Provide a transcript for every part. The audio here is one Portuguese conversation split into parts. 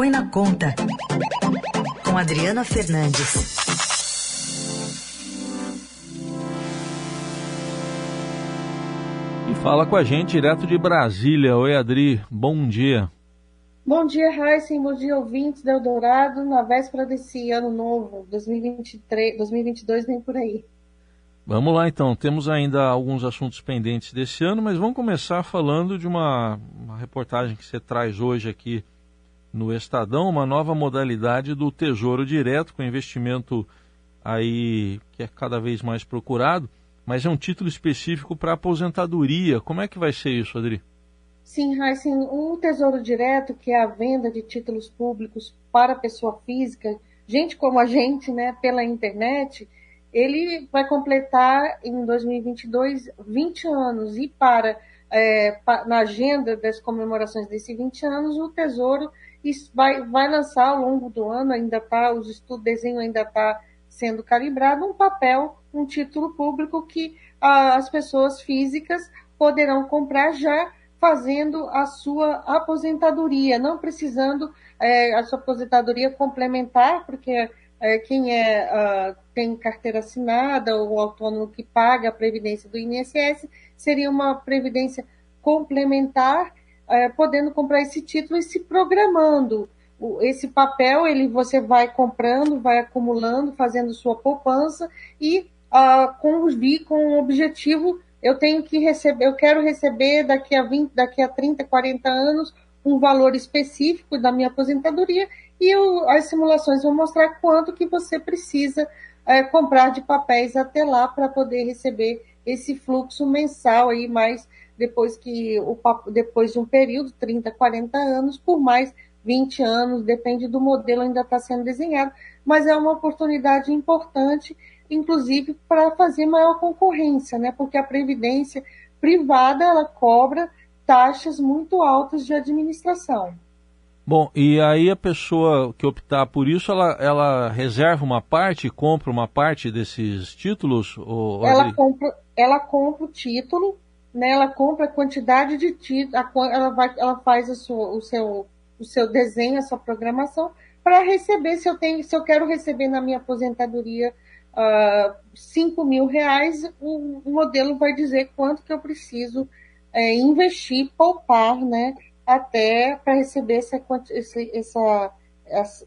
Põe na Conta, com Adriana Fernandes. E fala com a gente direto de Brasília. Oi, Adri, bom dia. Bom dia, Heisen, bom dia, ouvintes do Eldorado, na véspera desse ano novo, 2023, 2022, nem por aí. Vamos lá então, temos ainda alguns assuntos pendentes desse ano, mas vamos começar falando de uma, uma reportagem que você traz hoje aqui no Estadão, uma nova modalidade do Tesouro Direto, com investimento aí que é cada vez mais procurado, mas é um título específico para aposentadoria. Como é que vai ser isso, Adri? Sim, Heisen, o Tesouro Direto, que é a venda de títulos públicos para pessoa física, gente como a gente, né, pela internet, ele vai completar em 2022 20 anos e para é, na agenda das comemorações desses 20 anos o Tesouro vai, vai lançar ao longo do ano ainda está os estudos desenho ainda está sendo calibrado um papel um título público que ah, as pessoas físicas poderão comprar já fazendo a sua aposentadoria, não precisando é, a sua aposentadoria complementar, porque é, quem é, uh, tem carteira assinada ou autônomo que paga a previdência do INSS seria uma previdência complementar, uh, podendo comprar esse título e se programando. Esse papel ele você vai comprando, vai acumulando, fazendo sua poupança e uh, com, com o objetivo eu tenho que receber, eu quero receber daqui a 20, daqui a 30, 40 anos um valor específico da minha aposentadoria e eu, as simulações vão mostrar quanto que você precisa é, comprar de papéis até lá para poder receber esse fluxo mensal aí, mais depois que o depois de um período, 30, 40 anos, por mais 20 anos, depende do modelo ainda está sendo desenhado, mas é uma oportunidade importante, inclusive para fazer maior concorrência, né? Porque a previdência privada ela cobra taxas muito altas de administração. Bom, e aí a pessoa que optar por isso, ela, ela reserva uma parte, compra uma parte desses títulos? Ou, ela, compra, ela compra o título, né, ela compra a quantidade de títulos, ela, vai, ela faz sua, o, seu, o seu desenho, a sua programação, para receber, se eu, tenho, se eu quero receber na minha aposentadoria uh, ah, 5 mil reais, o, o modelo vai dizer quanto que eu preciso é, investir, poupar, né? até para receber essa, essa,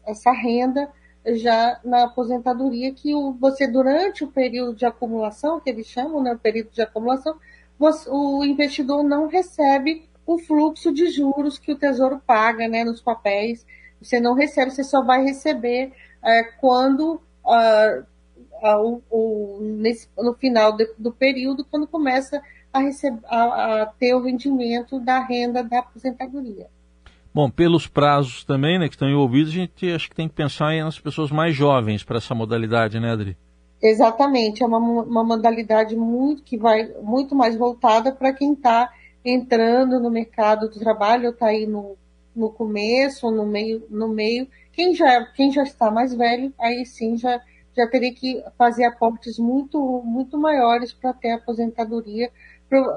essa renda já na aposentadoria, que você, durante o período de acumulação, que eles chamam, né, o período de acumulação, o investidor não recebe o fluxo de juros que o Tesouro paga né, nos papéis. Você não recebe, você só vai receber é, quando, ah, ah, o, o, nesse, no final de, do período, quando começa a, receber, a, a ter o rendimento da renda da aposentadoria. Bom, pelos prazos também, né, que estão envolvidos, a gente acho que tem que pensar nas pessoas mais jovens para essa modalidade, né, Adri? Exatamente, é uma, uma modalidade muito que vai muito mais voltada para quem está entrando no mercado do trabalho, está aí no, no começo, no meio, no meio. Quem já, quem já está mais velho, aí sim já, já teria que fazer aportes muito, muito maiores para ter aposentadoria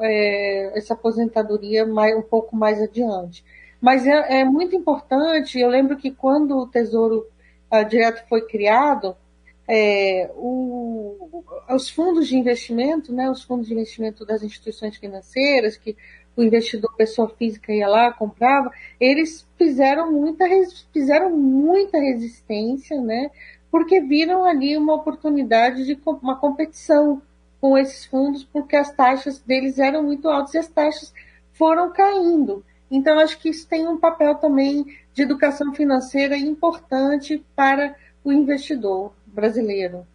é, essa aposentadoria mais, um pouco mais adiante. Mas é, é, muito importante, eu lembro que quando o Tesouro uh, Direto foi criado, é, o, os fundos de investimento, né, os fundos de investimento das instituições financeiras, que o investidor, pessoa física ia lá, comprava, eles fizeram muita, fizeram muita resistência, né, porque viram ali uma oportunidade de uma competição com esses fundos porque as taxas deles eram muito altas e as taxas foram caindo. Então, acho que isso tem um papel também de educação financeira importante para o investidor brasileiro.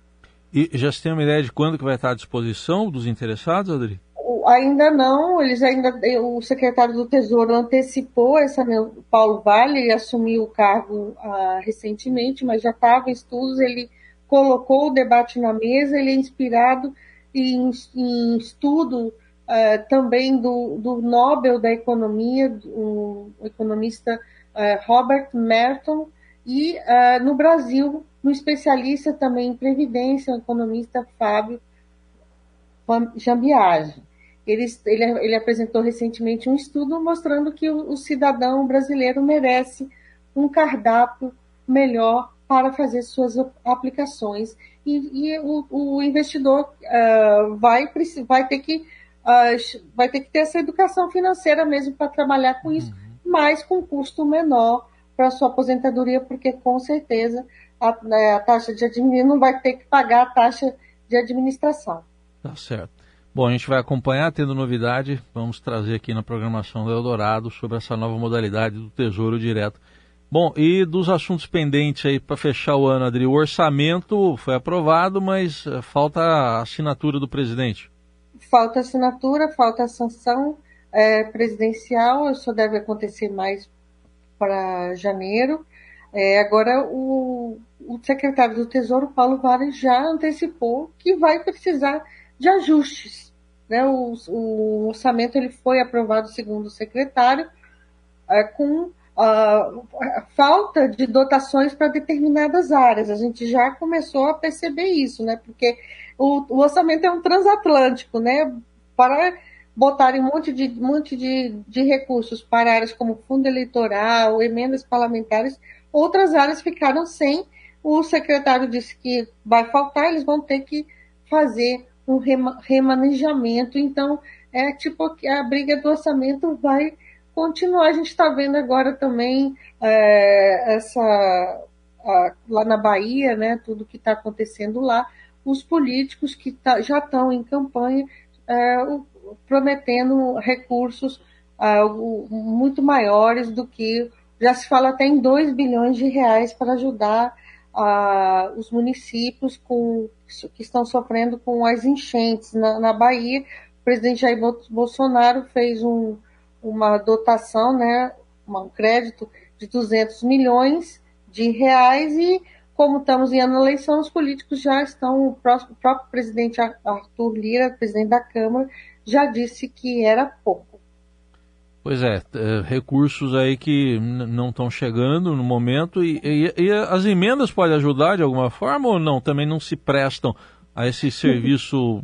E já se tem uma ideia de quando que vai estar à disposição dos interessados, Adri? Ainda não, eles ainda, o secretário do Tesouro antecipou essa, Paulo Vale, ele assumiu o cargo ah, recentemente, mas já estava em estudos, ele colocou o debate na mesa, ele é inspirado em, em estudo uh, também do, do, Nobel da Economia, o economista uh, Robert Merton, e uh, no Brasil, um especialista também em Previdência, o economista Fábio Jambiage. Ele, ele, ele, apresentou recentemente um estudo mostrando que o, o cidadão brasileiro merece um cardápio melhor para fazer suas aplicações. E, e o, o, investidor uh, vai, vai, ter que, uh, vai ter que ter essa educação financeira mesmo para trabalhar com isso, uhum. mas com custo menor para sua aposentadoria, porque com certeza a, né, a taxa de administração não vai ter que pagar a taxa de administração. Tá certo. Bom, a gente vai acompanhar, tendo novidade, vamos trazer aqui na programação do Eldorado sobre essa nova modalidade do Tesouro Direto. Bom, e dos assuntos pendentes aí para fechar o ano, Adri, o orçamento foi aprovado, mas eh, falta a assinatura do presidente. Falta assinatura, falta a sanção é, presidencial, isso deve acontecer mais para janeiro. É, agora, o, o, secretário do Tesouro, Paulo Vale, já antecipou que vai precisar de ajustes. Né? O, o orçamento ele foi aprovado, segundo o secretário, é, com a falta de dotações para determinadas áreas. A gente já começou a perceber isso, né? porque o, o orçamento é um transatlântico, né? para botarem um monte de, monte de, de recursos para áreas como fundo eleitoral, emendas parlamentares, outras áreas ficaram sem. O secretário disse que vai faltar, eles vão ter que fazer um remanejamento. Então, é tipo que a briga do orçamento vai continuar. A gente está vendo agora também é, essa a, lá na Bahia, né, tudo que está acontecendo lá, os políticos que tá, já estão em campanha é, prometendo recursos uh, muito maiores do que já se fala até em 2 bilhões de reais para ajudar uh, os municípios com, que estão sofrendo com as enchentes na, na Bahia. O presidente Jair Bolsonaro fez um, uma dotação, né, um crédito de 200 milhões de reais e como estamos em ano de eleição, os políticos já estão, o, o próprio presidente Arthur Lira, presidente da Câmara, já disse que era pouco. Pois é, é recursos aí que não estão chegando no momento e, e, e, as emendas podem ajudar de alguma forma ou não? Também não se prestam a esse serviço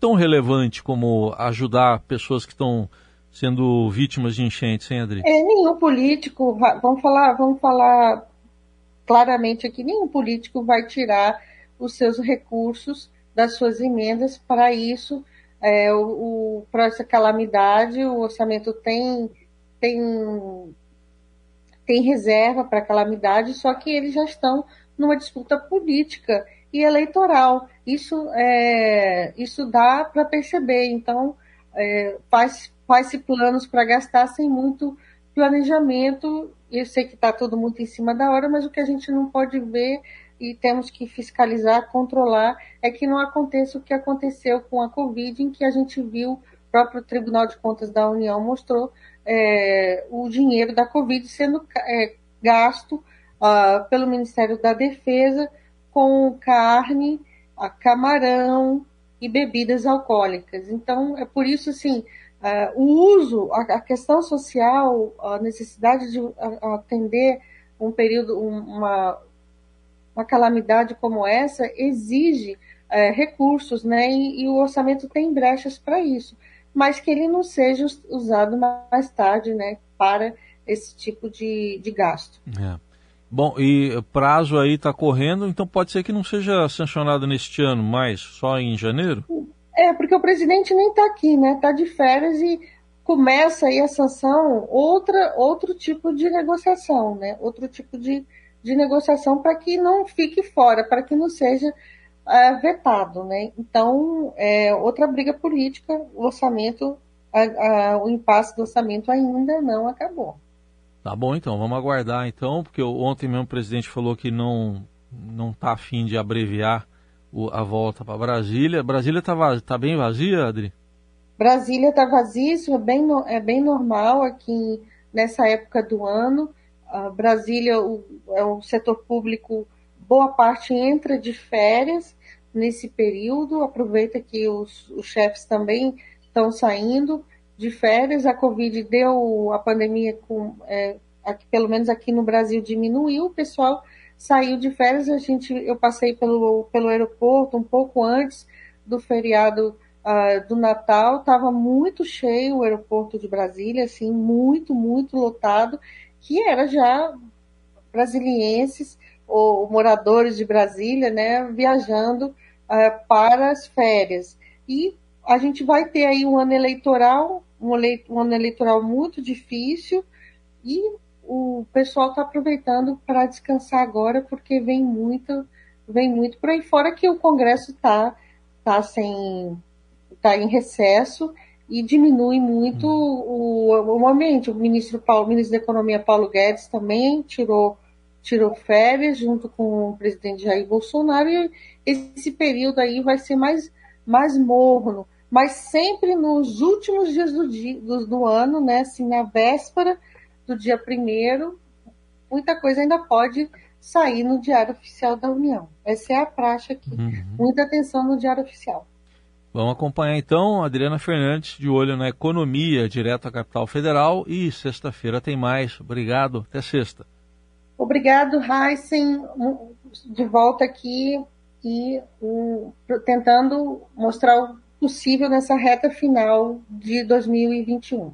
tão relevante como ajudar pessoas que estão sendo vítimas de enchentes, hein, Adri? É, nenhum político, vamos falar, vamos falar claramente aqui, nenhum político vai tirar os seus recursos das suas emendas para isso é, o, o para essa calamidade, o orçamento tem, tem, tem reserva para calamidade, só que eles já estão numa disputa política e eleitoral. Isso, é, isso dá para perceber. Então, é, faz, faz-se planos para gastar sem muito planejamento. Eu sei que está todo mundo em cima da hora, mas o que a gente não pode ver e temos que fiscalizar, controlar, é que não aconteça o que aconteceu com a Covid, em que a gente viu, o próprio Tribunal de Contas da União mostrou é, o dinheiro da Covid sendo é, gasto uh, pelo Ministério da Defesa com carne, camarão e bebidas alcoólicas. Então, é por isso, assim, uh, o uso, a, a, questão social, a necessidade de atender um período, uma, uma calamidade como essa exige é, recursos, né? E, e, o orçamento tem brechas para isso, mas que ele não seja usado mais tarde, né? Para esse tipo de, de gasto. É. Bom, e prazo aí está correndo, então pode ser que não seja sancionado neste ano, mas só em janeiro? É, porque o presidente nem está aqui, né? Está de férias e começa aí a sanção outra, outro tipo de negociação, né? Outro tipo de, de negociação para que não fique fora, para que não seja é, vetado. Né? Então, é, outra briga política, o orçamento, a, a, o impasse do orçamento ainda não acabou. Tá bom, então, vamos aguardar então, porque ontem mesmo o presidente falou que não não está afim de abreviar o, a volta para Brasília. Brasília está tá bem vazia, Adri? Brasília está vazia, isso é bem, é bem normal aqui nessa época do ano. Brasília o, é um setor público, boa parte entra de férias nesse período, aproveita que os, os chefes também estão saindo de férias, a Covid deu, a pandemia, com, é, aqui, pelo menos aqui no Brasil, diminuiu, o pessoal saiu de férias, a gente, eu passei pelo, pelo aeroporto um pouco antes do feriado uh, do Natal, estava muito cheio o aeroporto de Brasília, assim, muito, muito lotado, que era já brasilienses ou moradores de Brasília, né, viajando uh, para as férias. E a gente vai ter aí um ano eleitoral, um, um ano eleitoral muito difícil, e o pessoal está aproveitando para descansar agora, porque vem muito, vem muito por aí fora que o Congresso está tá sem tá em recesso e diminui muito o, o momento. O ministro Paulo, o ministro da Economia Paulo Guedes também tirou tirou férias junto com o presidente Jair Bolsonaro e esse período aí vai ser mais mais morno, mas sempre nos últimos dias do, dia, do, do ano, né, assim, na véspera do dia primeiro, muita coisa ainda pode sair no Diário Oficial da União. Essa é a praxe aqui. Uhum. Muita atenção no Diário Oficial. Vamos acompanhar então Adriana Fernandes de olho na economia, direto à capital federal. E sexta-feira tem mais. Obrigado. Até sexta. Obrigado, Heisen. De volta aqui e um, tentando mostrar o possível nessa reta final de 2021.